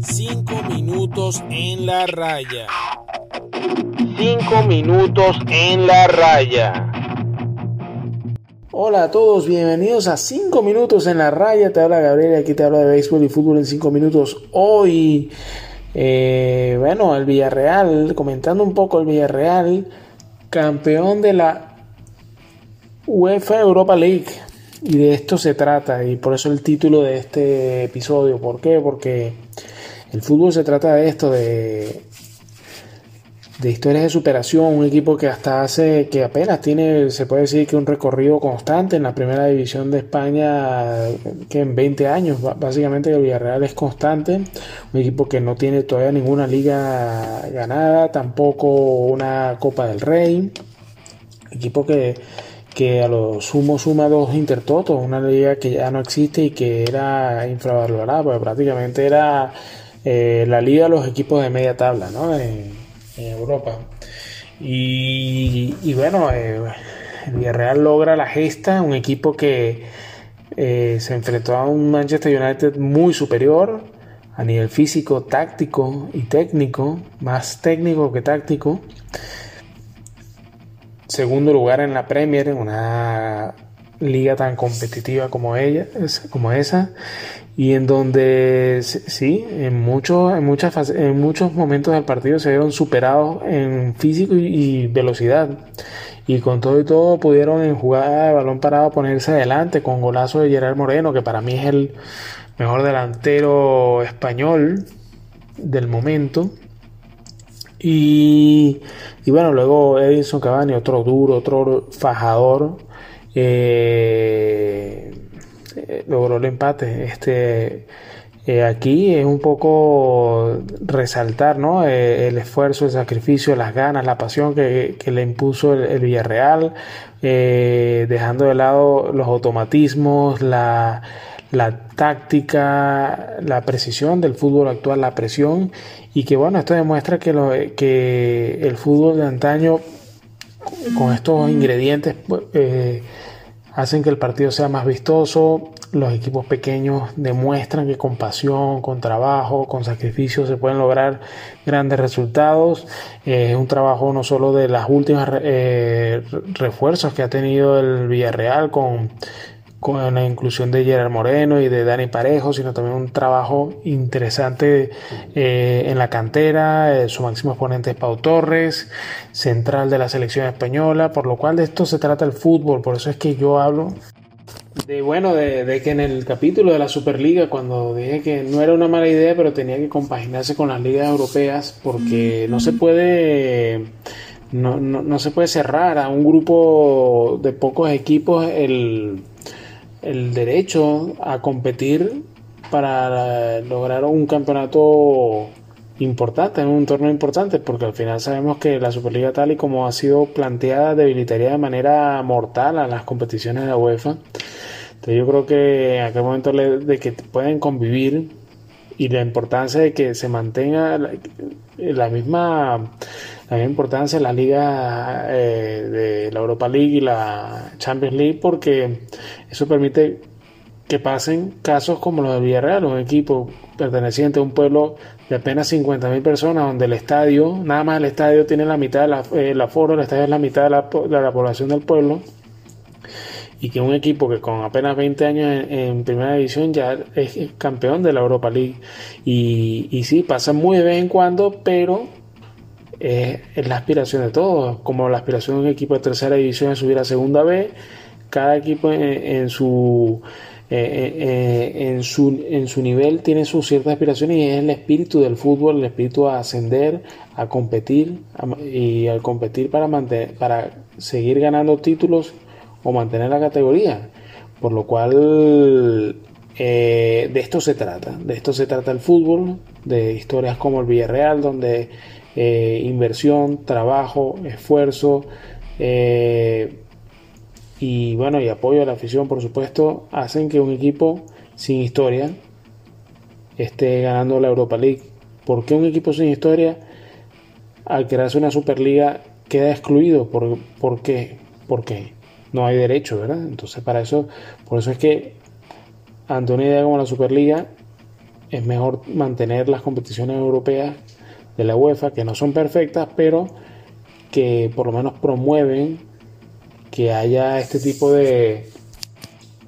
Cinco minutos en la raya. Cinco minutos en la raya. Hola a todos, bienvenidos a 5 minutos en la raya. Te habla Gabriel y aquí te habla de béisbol y fútbol en 5 minutos. Hoy, eh, bueno, el Villarreal, comentando un poco el Villarreal, campeón de la UEFA Europa League. Y de esto se trata, y por eso el título de este episodio. ¿Por qué? Porque el fútbol se trata de esto, de de historias de superación, un equipo que hasta hace, que apenas tiene, se puede decir que un recorrido constante en la primera división de España, que en 20 años, básicamente el Villarreal es constante, un equipo que no tiene todavía ninguna liga ganada, tampoco una Copa del Rey, equipo que, que a lo sumo suma dos intertotos, una liga que ya no existe y que era infravalorada, porque prácticamente era eh, la liga de los equipos de media tabla, ¿no? en Europa. Y, bueno, eh, el Villarreal logra la gesta, un equipo que eh, se enfrentó a un Manchester United muy superior a nivel físico, táctico y técnico, más técnico que táctico. Segundo lugar en la Premier, en una liga tan competitiva como ella, como esa y en donde sí, en muchos, en muchas en muchos momentos del partido se vieron superados en físico y, velocidad. Y con todo y todo pudieron en jugada de balón parado ponerse adelante con golazo de Gerard Moreno, que para mí es el mejor delantero español del momento. Y, y bueno, luego Edison Cavani, otro duro, otro fajador. Eh, eh, logró el empate. Este, eh, aquí es un poco resaltar ¿no? El esfuerzo, el sacrificio, las ganas, la pasión que, le impuso el, Villarreal, dejando de lado los automatismos, la, la táctica, la precisión del fútbol actual, la presión, y que bueno, esto demuestra que, lo, que el fútbol de antaño, con estos ingredientes, pues, hacen que el partido sea más vistoso. Los equipos pequeños demuestran que con pasión, con trabajo, con sacrificio se pueden lograr grandes resultados. Eh, es un trabajo no solo de las últimas eh, refuerzos que ha tenido el Villarreal con con la inclusión de Gerard Moreno y de Dani Parejo, sino también un trabajo interesante eh, en la cantera. Eh, su máximo exponente es Pau Torres, central de la selección española, por lo cual de esto se trata el fútbol. Por eso es que yo hablo de bueno, de, que en el capítulo de la Superliga, cuando dije que no era una mala idea, pero tenía que compaginarse con las ligas europeas, porque no se puede. No, no se puede cerrar a un grupo de pocos equipos el, el derecho a competir para lograr un campeonato importante, un torneo importante, porque al final sabemos que la Superliga tal y como ha sido planteada debilitaría de manera mortal a las competiciones de la UEFA. Entonces yo creo que en aquel momento de que pueden convivir y la importancia de que se mantenga la, misma la importancia en la liga eh, de la Europa League y la Champions League porque eso permite que pasen casos como los de Villarreal, un equipo perteneciente a un pueblo de apenas 50.000 personas, donde el estadio, nada más el estadio tiene la mitad de la, eh, el aforo, el estadio es la mitad de la, de la población del pueblo y que un equipo que con apenas 20 años en, primera división ya es campeón de la Europa League. Y, y sí, pasa muy de vez en cuando, pero es, la aspiración de todos, como la aspiración de un equipo de tercera división es subir a segunda B, cada equipo en, su... Eh, eh, en, su, en su nivel tiene sus ciertas aspiraciones y es el espíritu del fútbol, el espíritu a ascender, a competir y al competir para, mantener, para seguir ganando títulos o mantener la categoría. Por lo cual eh, de esto se trata, de esto se trata el fútbol, de historias como el Villarreal, donde eh, inversión, trabajo, esfuerzo eh, y bueno, y apoyo a la afición, por supuesto, hacen que un equipo sin historia esté ganando la Europa League. ¿Por qué un equipo sin historia al crearse una Superliga queda excluido? ¿Por, por qué? ¿Por qué? No hay derecho, ¿verdad? Entonces para eso, por eso es que ante una idea como la Superliga, es mejor mantener las competiciones europeas de la UEFA, que no son perfectas, pero que por lo menos promueven que haya este tipo de,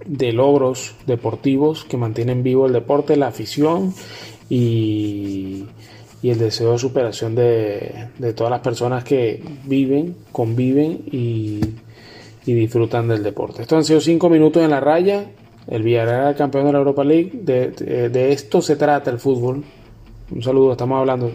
de logros deportivos que mantienen vivo el deporte, la afición y, el deseo de superación de, todas las personas que viven, conviven y, disfrutan del deporte. Esto han sido cinco minutos en la raya. El Villarreal campeón de la Europa League. de esto se trata el fútbol. Un saludo, estamos hablando.